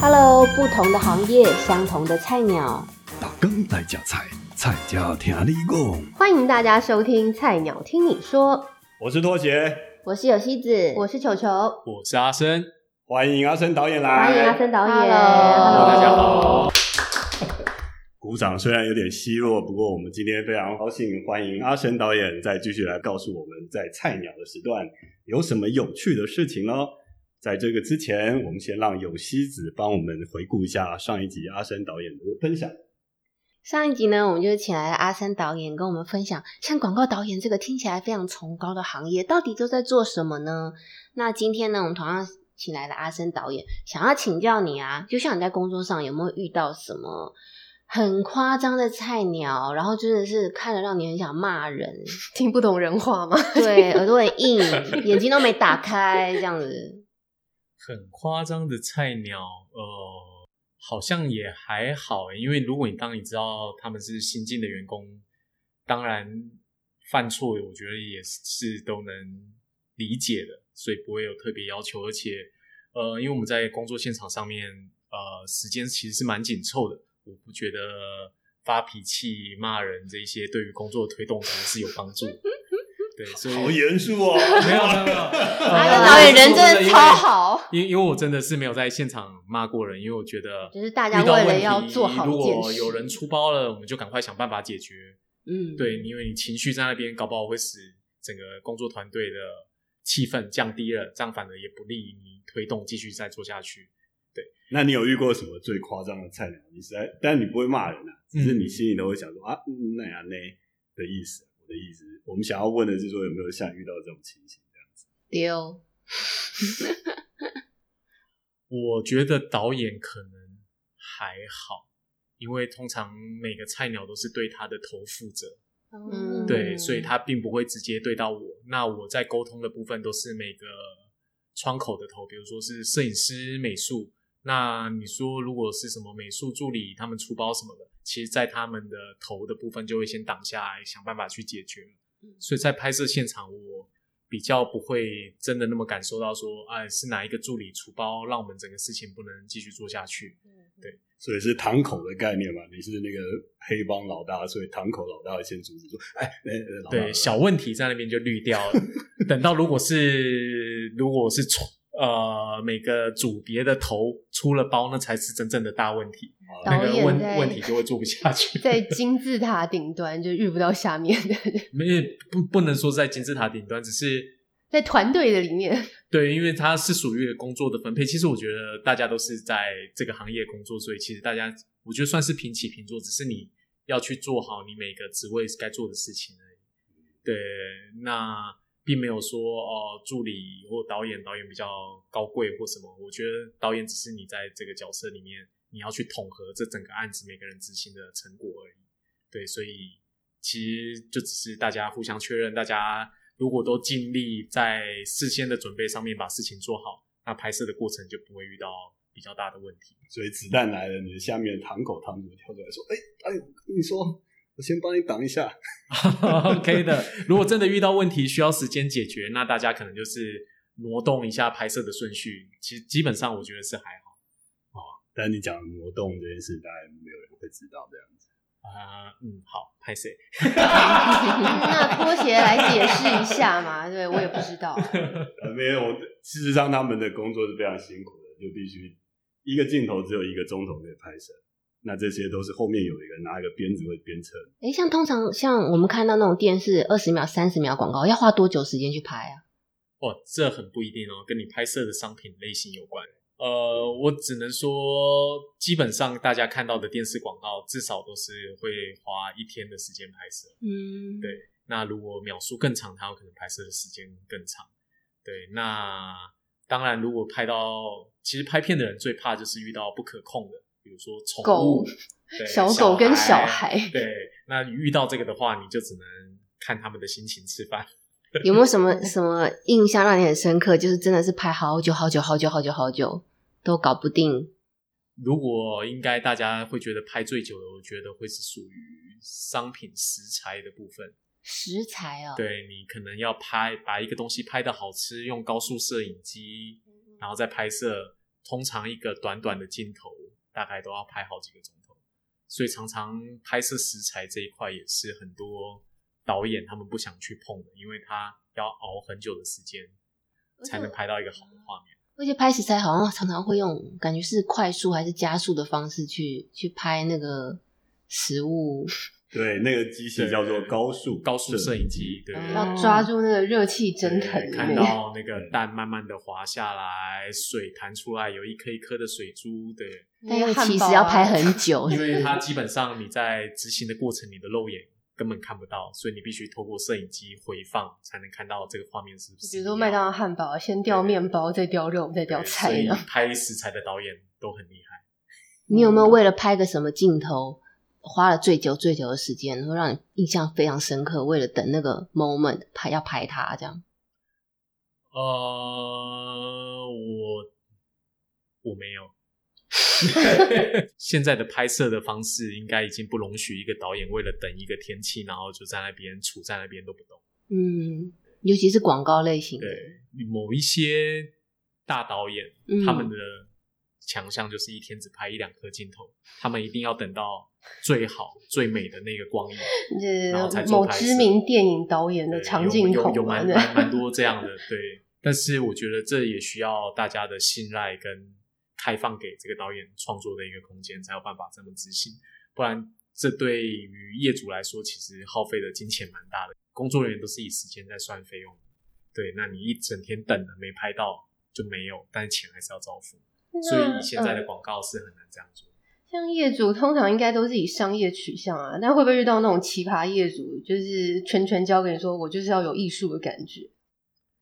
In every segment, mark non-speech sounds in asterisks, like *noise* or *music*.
Hello，不同的行业，相同的菜鸟，打工来夹菜，菜家听你讲。欢迎大家收听《菜鸟听你说》，我是拖鞋，我是有西子，我是球球，我是阿生，欢迎阿生导演来，欢迎阿生导演。Hello 大家好。鼓掌虽然有点稀弱，不过我们今天非常高兴欢迎阿生导演再继续来告诉我们在菜鸟的时段有什么有趣的事情哦。在这个之前，我们先让有希子帮我们回顾一下上一集阿生导演的分享。上一集呢，我们就请来了阿森导演跟我们分享，像广告导演这个听起来非常崇高的行业，到底都在做什么呢？那今天呢，我们同样请来了阿森导演，想要请教你啊，就像你在工作上有没有遇到什么很夸张的菜鸟，然后真的是看了让你很想骂人，*laughs* 听不懂人话吗？*laughs* 对，耳朵很硬，*laughs* 眼睛都没打开，这样子。很夸张的菜鸟，呃，好像也还好欸，因为如果你当你知道他们是新进的员工，当然犯错，我觉得也是都能理解的，所以不会有特别要求。而且，呃，因为我们在工作现场上面，呃，时间其实是蛮紧凑的，我不觉得发脾气、骂人这一些对于工作推动可能是有帮助。*laughs* 对，所以好严肃哦，没有没有没有，阿呃森导演人真的超好，因因为我真的是没有在现场骂过人，因为我觉得就是大家为了要做好如果有人出包了，我们就赶快想办法解决。嗯，对，因为你情绪在那边，搞不好会使整个工作团队的气氛降低了，这样反而也不利于你推动继续再做下去。那你有遇过什么最夸张的菜鸟？你实在，但你不会骂人啊，只是你心里都会想说、啊，嗯那样那的意思。我的意思，我们想要问的是说有没有像遇到这种情形这样子？丢，*laughs* 我觉得导演可能还好，因为通常每个菜鸟都是对他的头负责，嗯对，所以他并不会直接对到我。那我在沟通的部分都是每个窗口的头，比如说是摄影师、美术。那你说如果是什么美术助理，他们出包什么的，其实在他们的头的部分就会先挡下来，想办法去解决。所以在拍摄现场，我比较不会真的那么感受到说，哎，是哪一个助理出包，让我们整个事情不能继续做下去。对所以是堂口的概念嘛？你是那个黑帮老大，所以堂口老大会先阻止说，哎，那那老大对，小问题在那边就滤掉了。*laughs* 等到如果是如果是出呃每个组别的头出了包，那才是真正的大问题，啊那个问问题就会做不下去。*laughs* 在金字塔顶端就遇不到下面的人，*laughs* 没不不能说在金字塔顶端，只是在团队的里面，*laughs* 对，因为它是属于工作的分配。其实我觉得大家都是在这个行业工作，所以其实大家我觉得算是平起平坐，只是你要去做好你每个职位该做的事情而已。对，那并没有说哦，助理或导演，导演比较高贵或什么。我觉得导演只是你在这个角色里面，你要去统合这整个案子每个人执行的成果而已。对，所以其实就只是大家互相确认，大家如果都尽力在事先的准备上面把事情做好，那拍摄的过程就不会遇到比较大的问题。所以子弹来了，你的下面堂口堂主跳出来说，哎，哎，我跟你说，我先帮你挡一下。*laughs* OK 的，如果真的遇到问题需要时间解决，那大家可能就是挪动一下拍摄的顺序。其实基本上我觉得是还好哦但你讲挪动这件事，大概没有人会知道这样子。啊、嗯，好，拍摄。*laughs* *laughs* 那拖鞋来解释一下嘛？对我也不知道，呃，没有，事实上他们的工作是非常辛苦的，就必须一个镜头只有一个钟头可以拍摄，那这些都是后面有一个人拿一个鞭子会鞭策。哎，像通常像我们看到那种电视二十秒、三十秒广告，要花多久时间去拍啊？哦，这很不一定哦，跟你拍摄的商品类型有关。呃，我只能说，基本上大家看到的电视广告，至少都是会花一天的时间拍摄。嗯，对，那如果秒数更长，它有可能拍摄的时间更长。对，那当然，如果拍到，其实拍片的人最怕就是遇到不可控的，比如说宠物 *laughs* 小狗跟小孩对，那遇到这个的话，你就只能看他们的心情吃饭。有没有什么 *laughs* 什么印象让你很深刻？就是真的是拍好久好久好久好久好久都搞不定。如果应该大家会觉得拍最久的，我觉得会是属于商品食材的部分。食材哦，，对你可能要拍把一个东西拍的好吃，用高速摄影机，然后再拍摄，通常一个短短的镜头大概都要拍好几个钟头，所以常常拍摄食材这一块也是很多导演他们不想去碰的，因为他要熬很久的时间才能拍到一个好的画面。而且拍食材好像常常会用，感觉是快速还是加速的方式去去拍那个食物，对，那个机器叫做高速高速摄影机，对，嗯要抓住那个热气蒸腾看。到那个蛋慢慢的滑下来，水弹出来，有一颗一颗的水珠，对，但又那个汉堡啊其实要拍很久，*laughs* 因为 *laughs* 它基本上你在执行的过程，你的肉眼根本看不到，所以你必须透过摄影机回放才能看到这个画面是不是。比如说麦当劳汉堡，先掉面包，再掉肉，再掉对所以菜呢。拍食材的导演都很厉害。你有没有为了拍个什么镜头，花了最久最久的时间，会让你印象非常深刻？为了等那个 moment 拍要拍它这样，呃，我我没有。*laughs* 现在的拍摄的方式应该已经不容许一个导演为了等一个天气，然后就在那边杵在那边都不动。嗯，尤其是广告类型的，对，某一些大导演，嗯他们的强项就是一天只拍一两颗镜头，他们一定要等到最好 *laughs* 最美的那个光影。然后才某做知名电影导演的对长镜头，有有有蛮对蛮蛮多这样的，对。但是我觉得这也需要大家的信赖跟开放给这个导演创作的一个空间，才有办法这么执行。不然，这对于业主来说，其实耗费的金钱蛮大的。工作人员都是以时间在算费用，对。那你一整天等了没拍到就没有，但是钱还是要照付。所以以现在的嗯广告是很难这样做。像业主通常应该都是以商业取向啊，但会不会遇到那种奇葩业主，就是全权交给你说，我就是要有艺术的感觉？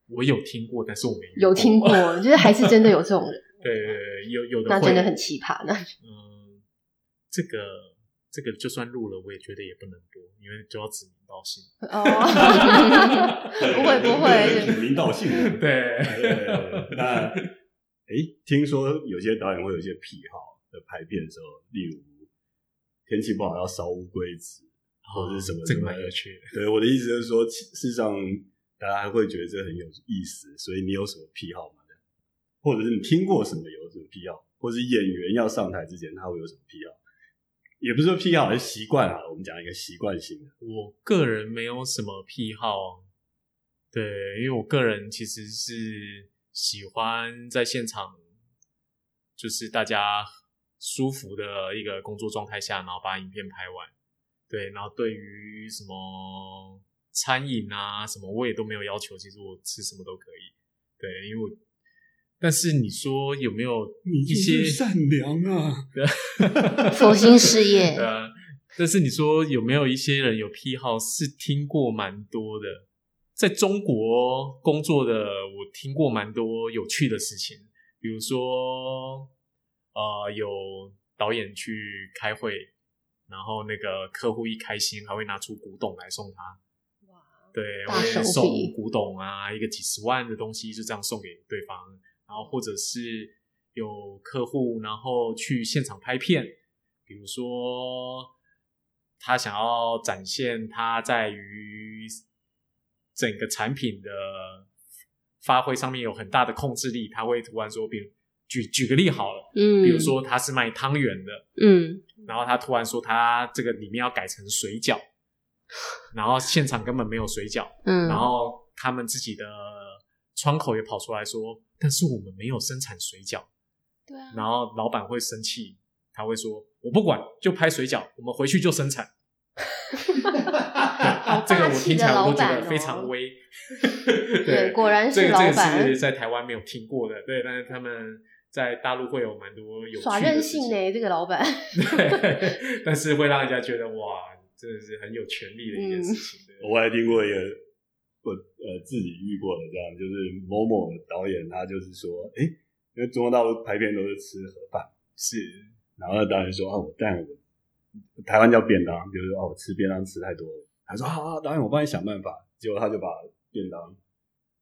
我有听过，但是我没遇有听过，*laughs* 就是还是真的有这种人，对对对，有有的那真的很奇葩呢。嗯，这个这个就算录了，我也觉得也不能播，因为就要指名道姓。哦，*laughs* 不会不会指，名道姓对那诶，听说有些导演会有一些癖好，在拍片的时候，例如天气不好要烧乌龟子，或者是什么这个蛮有趣的。对，我的意思就是说，其事实上大家还会觉得这很有意思，所以你有什么癖好吗？或者是你听过什么有什么癖好，或是演员要上台之前他会有什么癖好？也不是说癖好，是习惯啊。我们讲一个习惯性的。我个人没有什么癖好，对，因为我个人其实是喜欢在现场，就是大家舒服的一个工作状态下，然后把影片拍完。对，然后对于什么餐饮啊什么，我也都没有要求，其实我吃什么都可以。对，因为我，但是你说有没有一些就是善良啊！*laughs* 佛心事业对，啊，但是你说有没有一些人有癖好？是听过蛮多的，在中国工作的，我听过蛮多有趣的事情，比如说，呃，有导演去开会，然后那个客户一开心，还会拿出古董来送他。对，会送古董啊，一个几十万的东西就这样送给对方，然后或者是有客户然后去现场拍片，比如说他想要展现他在于整个产品的发挥上面有很大的控制力，他会突然说，比如举举个例好了，嗯，比如说他是卖汤圆的，嗯，然后他突然说他这个里面要改成水饺，*laughs* 然后现场根本没有水饺，嗯，然后他们自己的窗口也跑出来说，但是我们没有生产水饺，对啊，然后老板会生气，他会说我不管，就拍水饺，我们回去就生产。*laughs* *laughs* 好 *laughs* 这个我听起来我都觉得非常哦。威。*laughs* 对果然是这个这个老板是在台湾没有听过的，对，但是他们在大陆会有蛮多有耍任性呢，*laughs* 这个老板。对，但是会让人家觉得哇，真的是很有权利的一件事情。对我还听过一个我呃自己遇过的，这样就是某某导演，他就是说，哎、因为中国大陆拍片都是吃盒饭，是，然后那导演说啊，我但我台湾叫便当，就是说啊，我吃便当吃太多了。他说好、啊，导演，我帮你想办法。结果他就把便当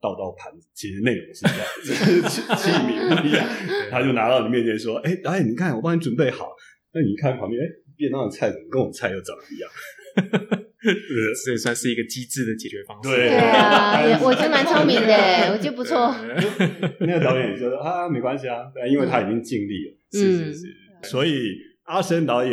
倒到盘子，其实内容是一样，的 *laughs* 是器器皿不一样。他就拿到你面前说，哎、导演，你看我帮你准备好。那你一看旁边，哎、便当的菜怎么跟我菜又长得一样？这也算是一个机智的解决方式。对对啊，也我觉得蛮聪明的，我觉得不错。*laughs* 那个导演就说啊，没关系啊，对因为他已经尽力了，嗯是是是，所以阿生导演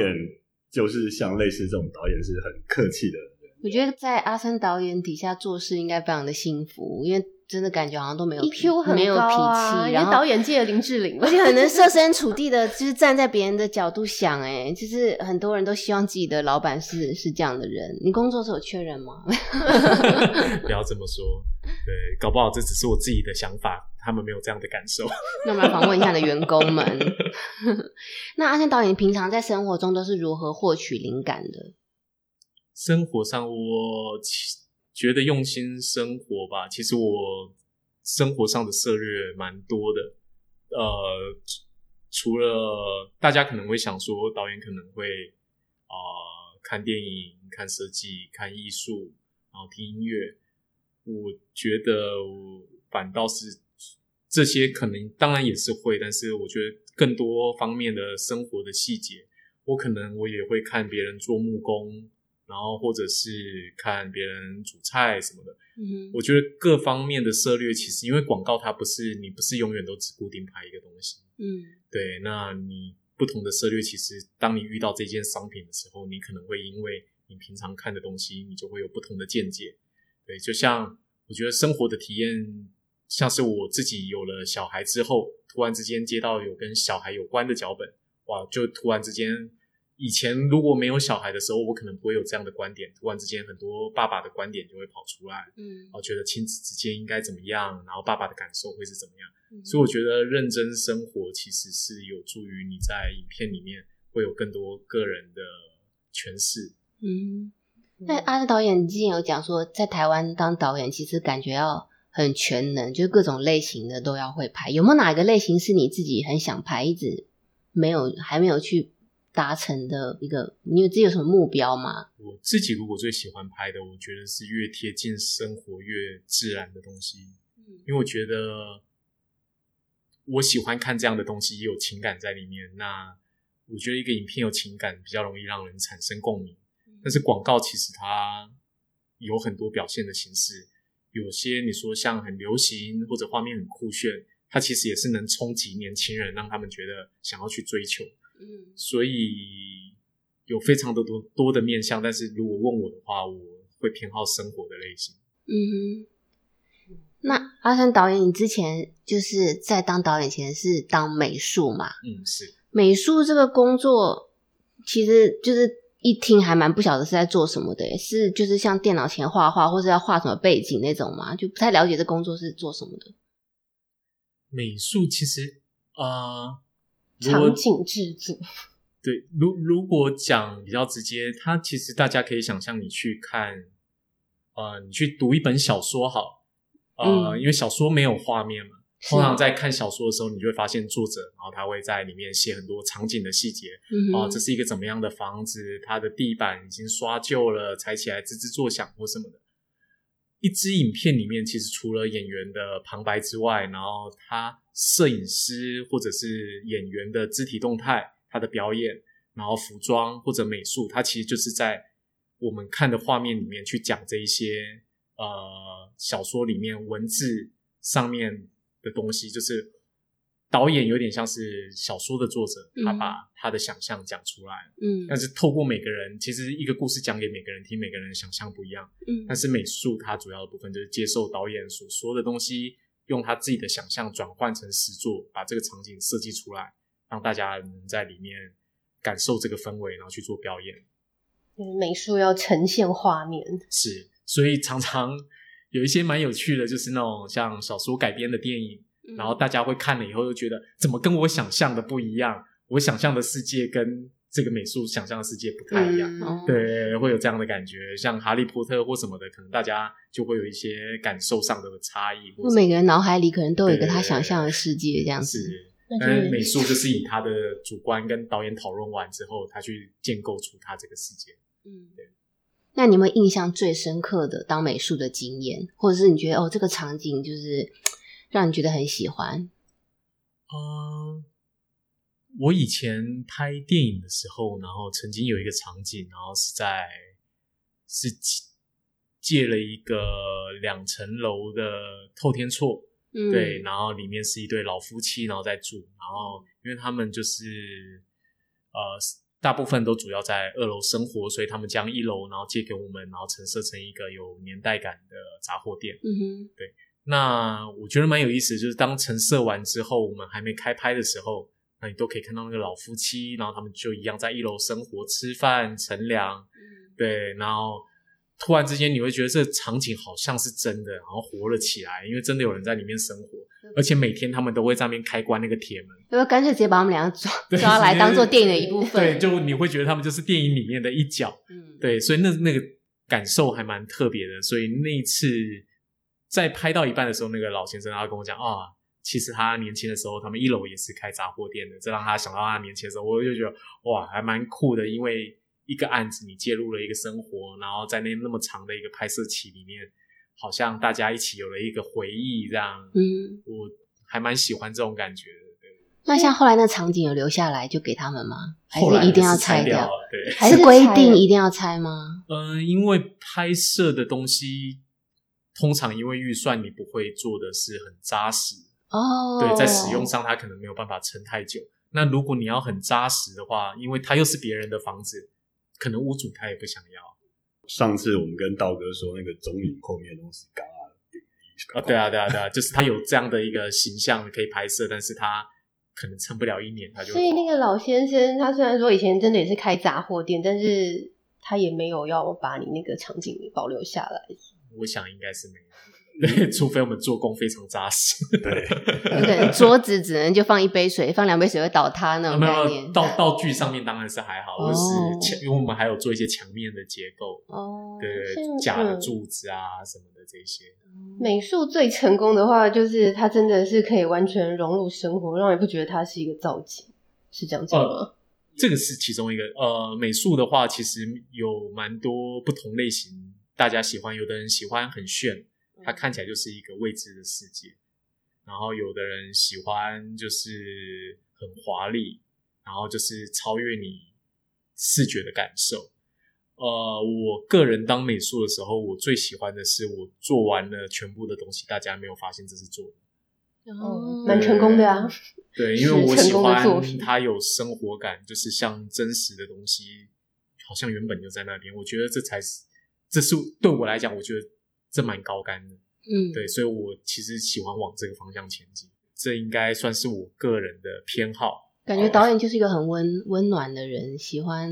就是像类似这种导演是很客气的。我觉得在阿森导演底下做事应该非常的幸福，因为真的感觉好像都没有 EQ 很没有脾气，因为然后导演界的林志玲而。且很能设身处 *laughs* 地的，就是站在别人的角度想，哎，就是很多人都希望自己的老板是是这样的人。你工作时候缺人吗？*laughs* 不要这么说。对，搞不好这只是我自己的想法，他们没有这样的感受。那我们来访问一下你的员工们。*laughs* 那阿森导演平常在生活中都是如何获取灵感的？生活上，我觉得用心生活吧。其实我生活上的策略蛮多的。呃，除了大家可能会想说，导演可能会啊、看电影、看设计、看艺术，然后听音乐。我觉得我反倒是这些可能当然也是会，但是我觉得更多方面的生活的细节，我可能我也会看别人做木工，然后或者是看别人煮菜什么的。嗯我觉得各方面的策略，其实因为广告它不是你不是永远都只固定拍一个东西，嗯对，那你不同的策略，其实当你遇到这件商品的时候，你可能会因为你平常看的东西，你就会有不同的见解。对，就像我觉得生活的体验，像是我自己有了小孩之后，突然之间接到有跟小孩有关的脚本，哇，就突然之间，以前如果没有小孩的时候，我可能不会有这样的观点，突然之间很多爸爸的观点就会跑出来，嗯然后觉得亲子之间应该怎么样，然后爸爸的感受会是怎么样。嗯所以我觉得认真生活其实是有助于你在影片里面会有更多个人的诠释。嗯。那阿森导演，你之前有讲说，在台湾当导演其实感觉要很全能，就是各种类型的都要会拍。有没有哪一个类型是你自己很想拍，一直没有还没有去达成的一个？你有自己有什么目标吗？我自己如果最喜欢拍的，我觉得是越贴近生活、越自然的东西，因为我觉得我喜欢看这样的东西，也有情感在里面。那我觉得一个影片有情感，比较容易让人产生共鸣。但是广告其实它有很多表现的形式，有些你说像很流行或者画面很酷炫，它其实也是能冲击年轻人，让他们觉得想要去追求。嗯所以有非常的多多的面向，但是如果问我的话，我会偏好生活的类型。嗯哼。那阿山导演，你之前就是在当导演前是当美术嘛？嗯，是美术这个工作，其实就是一听还蛮不晓得是在做什么的，是就是像电脑前画画，或是要画什么背景那种嘛，就不太了解这工作是做什么的。美术其实啊、场景制作，对，如如果讲比较直接，它其实大家可以想象，你去看，呃，你去读一本小说好，呃，嗯因为小说没有画面嘛，通常在看小说的时候，你就会发现作者，然后他会在里面写很多场景的细节，啊这是一个怎么样的房子？它的地板已经刷旧了，踩起来吱吱作响或什么的。一支影片里面，其实除了演员的旁白之外，然后他摄影师或者是演员的肢体动态、他的表演，然后服装或者美术，他其实就是在我们看的画面里面去讲这一些呃小说里面文字上面的东西，就是导演有点像是小说的作者，他嗯。把他的想象讲出来，嗯。但是透过每个人，其实一个故事讲给每个人听，每个人想象不一样。嗯。但是美术它主要的部分就是接受导演所说的东西，用他自己的想象转换成实作，把这个场景设计出来，让大家能在里面感受这个氛围，然后去做表演。就是美术要呈现画面，是，所以常常有一些蛮有趣的，就是那种像小说改编的电影，嗯然后大家会看了以后就觉得怎么跟我想象的不一样，我想象的世界跟这个美术想象的世界不太一样。对，会有这样的感觉，像哈利波特或什么的，可能大家就会有一些感受上的差异。或者每个人脑海里可能都有一个他想象的世界，这样子。是，但是美术就是以他的主观跟导演讨论完之后，他去建构出他这个世界。嗯，那你有没有印象最深刻的当美术的经验，或者是你觉得哦，这个场景就是让你觉得很喜欢？嗯，我以前拍电影的时候，然后曾经有一个场景，然后是在是借借了一个两层楼的透天厝，嗯，对，然后里面是一对老夫妻，然后在住，然后因为他们就是呃大部分都主要在二楼生活，所以他们将一楼然后借给我们，然后陈设成一个有年代感的杂货店。嗯哼，那我觉得蛮有意思，就是当陈设完之后，我们还没开拍的时候，那你都可以看到那个老夫妻，然后他们就一样在一楼生活、吃饭、乘凉，嗯对，然后突然之间你会觉得这场景好像是真的，然后活了起来，因为真的有人在里面生活，而且每天他们都会在那边开关那个铁门，要不要干脆直接把他们两个抓 *laughs* 抓来当做电影的一部分？对，就你会觉得他们就是电影里面的一角，嗯，对，所以那那个感受还蛮特别的。所以那一次在拍到一半的时候，那个老先生他跟我讲啊，其实他年轻的时候，他们一楼也是开杂货店的，这让他想到他年轻的时候，我就觉得哇，还蛮酷的。因为一个案子你介入了一个生活，然后在那那么长的一个拍摄期里面，好像大家一起有了一个回忆，这样，嗯，我还蛮喜欢这种感觉的。对，那像后来那场景有留下来就给他们吗？还是一定要是拆掉？还是规定一定要拆吗？嗯，因为拍摄的东西，通常因为预算你不会做的是很扎实，哦，对，在使用上它可能没有办法撑太久。那如果你要很扎实的话，因为它又是别人的房子，可能屋主他也不想要上次我们跟道哥说，那个中影后面的东西刚啊。对啊，对啊，对啊，就是他有这样的一个形象可以拍摄，但是他可能撑不了一年，他就所以那个老先生，他虽然说以前真的也是开杂货店，但是他也没有要把你那个场景保留下来。我想应该是没有，对，*laughs* 除非我们做工非常扎实。对，桌子只能就放一杯水，放两杯水会倒塌那种没有概念。道道具上面当然是还好，哦就是墙，因为我们还有做一些墙面的结构，哦，对像假的嗯柱子啊什么的这些。美术最成功的话，就是它真的是可以完全融入生活，让你不觉得它是一个造景，是这样子吗？这个是其中一个。呃，美术的话，其实有蛮多不同类型，大家喜欢。有的人喜欢很炫，它看起来就是一个未知的世界；然后有的人喜欢就是很华丽，然后就是超越你视觉的感受。呃，我个人当美术的时候，我最喜欢的是我做完了全部的东西，大家没有发现这是做的。哦，蛮成功的啊。对，因为我喜欢品它有生活感，就是像真实的东西，好像原本就在那边。我觉得这才是，这是对我来讲，我觉得这蛮高干的。嗯，对，所以我其实喜欢往这个方向前进。这应该算是我个人的偏好。感觉导演就是一个很温温暖的人，喜欢，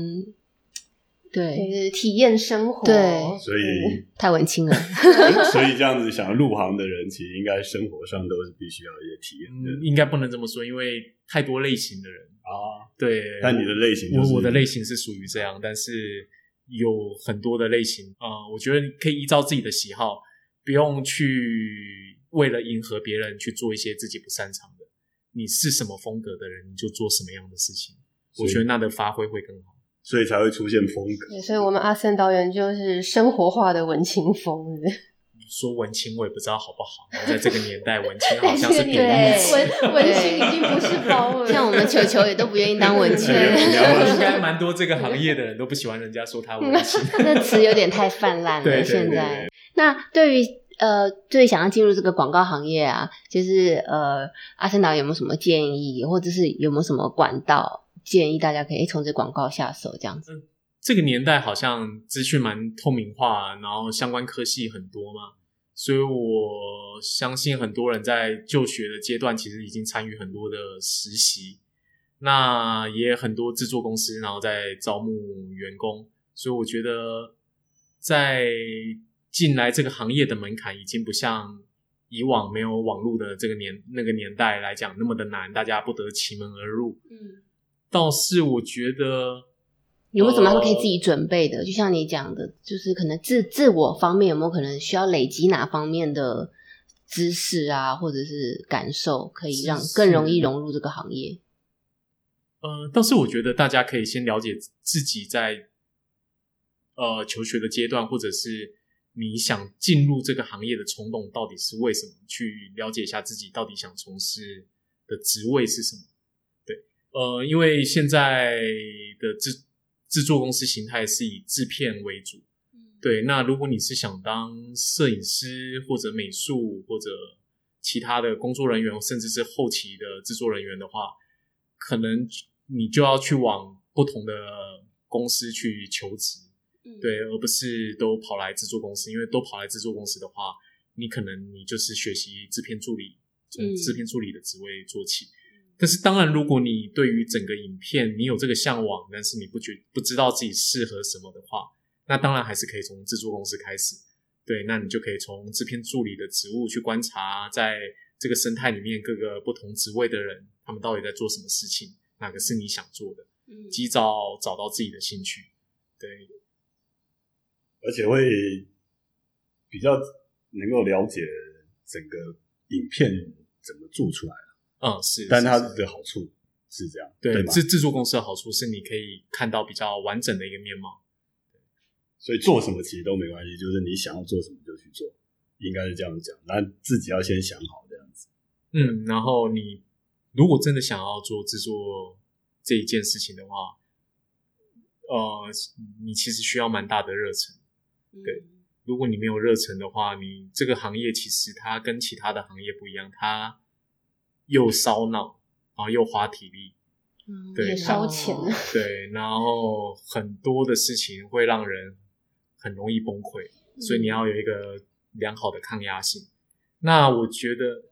对，就是体验生活，对所以 *laughs* 太文青了。*laughs* 所以这样子想要入行的人，其实应该生活上都是必须要有一些体验嗯，的应该不能这么说，因为太多类型的人。啊。对，但你的类型就是我我的类型是属于这样，但是有很多的类型啊、呃我觉得你可以依照自己的喜好，不用去为了迎合别人去做一些自己不擅长的。你是什么风格的人，你就做什么样的事情。我觉得那的发挥会更好。所以才会出现风格。对，所以我们阿森导演就是生活化的文青风，是是说文青，我也不知道好不好。*laughs* 在这个年代，文青好像是贬义对词。文文青已经不是包了，像我们球球也都不愿意当文青，对应该蛮多这个行业的人都不喜欢人家说他文青。*laughs* 那词有点太泛滥了。现在，那对于呃，最想要进入这个广告行业啊，就是呃，阿森导有没有什么建议，或者是有没有什么管道建议大家可以从这广告下手这样子？这个年代好像资讯蛮透明化，然后相关科系很多嘛，所以我相信很多人在就学的阶段，其实已经参与很多的实习，那也很多制作公司然后在招募员工，所以我觉得在进来这个行业的门槛已经不像以往没有网络的这个年那个年代来讲那么的难，大家不得其门而入。嗯，倒是我觉得。有没有什么可以自己准备的？就像你讲的，就是可能自自我方面有没有可能需要累积哪方面的知识啊，或者是感受，可以让更容易融入这个行业？呃，倒是我觉得大家可以先了解自己在呃求学的阶段，或者是你想进入这个行业的冲动到底是为什么，去了解一下自己到底想从事的职位是什么。对，呃，因为现在的制制作公司形态是以制片为主，对，那如果你是想当摄影师或者美术或者其他的工作人员，甚至是后期的制作人员的话，可能你就要去往不同的公司去求职，嗯。对，而不是都跑来制作公司，因为都跑来制作公司的话，你可能你就是学习制片助理，从嗯。制片助理的职位做起。但是当然，如果你对于整个影片你有这个向往，但是你不觉不知道自己适合什么的话，那当然还是可以从制作公司开始。对，那你就可以从制片助理的职务去观察，在这个生态里面各个不同职位的人，他们到底在做什么事情，哪个是你想做的，及早找到自己的兴趣。对，而且会比较能够了解整个影片怎么做出来，嗯，是，但它的好处是这样，对吗？制制作公司的好处是你可以看到比较完整的一个面貌。所以做什么其实都没关系，就是你想要做什么就去做，应该是这样讲。那自己要先想好这样子。嗯，然后你如果真的想要做制作这一件事情的话，呃，你其实需要蛮大的热忱。对如果你没有热忱的话，你这个行业其实它跟其他的行业不一样，它又烧脑，然后又花体力，嗯对也烧钱哦对，然后很多的事情会让人很容易崩溃，所以你要有一个良好的抗压性。那我觉得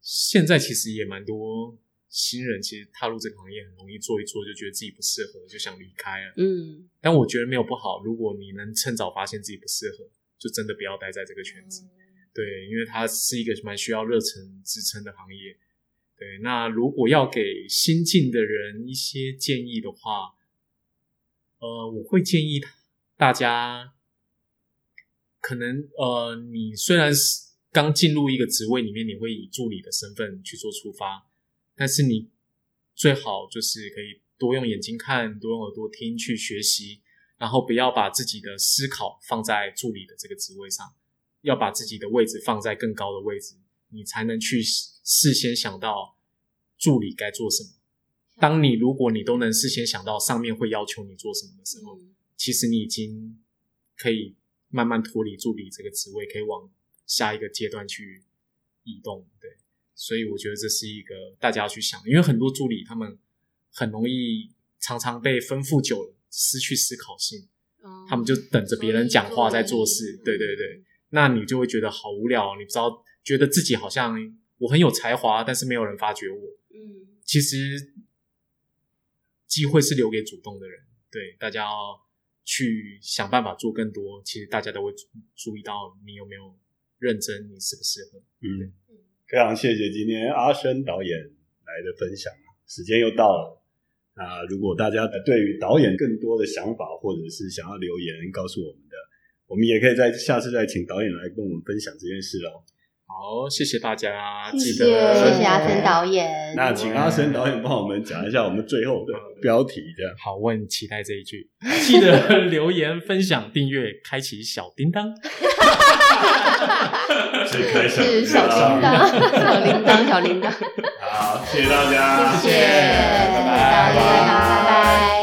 现在其实也蛮多新人，其实踏入这个行业很容易做一做就觉得自己不适合，就想离开了。嗯但我觉得没有不好，如果你能趁早发现自己不适合，就真的不要待在这个圈子。对，因为它是一个蛮需要热忱支撑的行业。对，那如果要给新进的人一些建议的话，呃，我会建议大家，可能呃，你虽然是刚进入一个职位里面，你会以助理的身份去做出发，但是你最好就是可以多用眼睛看，多用耳朵听，去学习，然后不要把自己的思考放在助理的这个职位上，要把自己的位置放在更高的位置，你才能去事先想到助理该做什么。当你如果你都能事先想到上面会要求你做什么的时候，嗯其实你已经可以慢慢脱离助理这个职位，可以往下一个阶段去移动。对，所以我觉得这是一个大家要去想，因为很多助理他们很容易常常被吩咐久了，失去思考性，嗯他们就等着别人讲话在做事。对对对，那你就会觉得好无聊，你不知道，觉得自己好像我很有才华，但是没有人发掘我。嗯其实机会是留给主动的人，对大家要去想办法做更多。其实大家都会注注意到你有没有认真，你适不适合。嗯，非常谢谢今天阿生导演来的分享，时间又到了。那如果大家对于导演更多的想法，或者是想要留言告诉我们的，我们也可以在下次再请导演来跟我们分享这件事喽。好，谢谢大家，谢谢记得谢谢阿森导演。那请阿森导演帮我们讲一下我们最后的标题，这样。好，我很期待这一句，记得 *laughs* 留言、分享、订阅、开启小叮当。*laughs* 是开小是小铃铛，小铃铛，小铃铛。好，谢谢大家，谢谢，拜拜拜拜。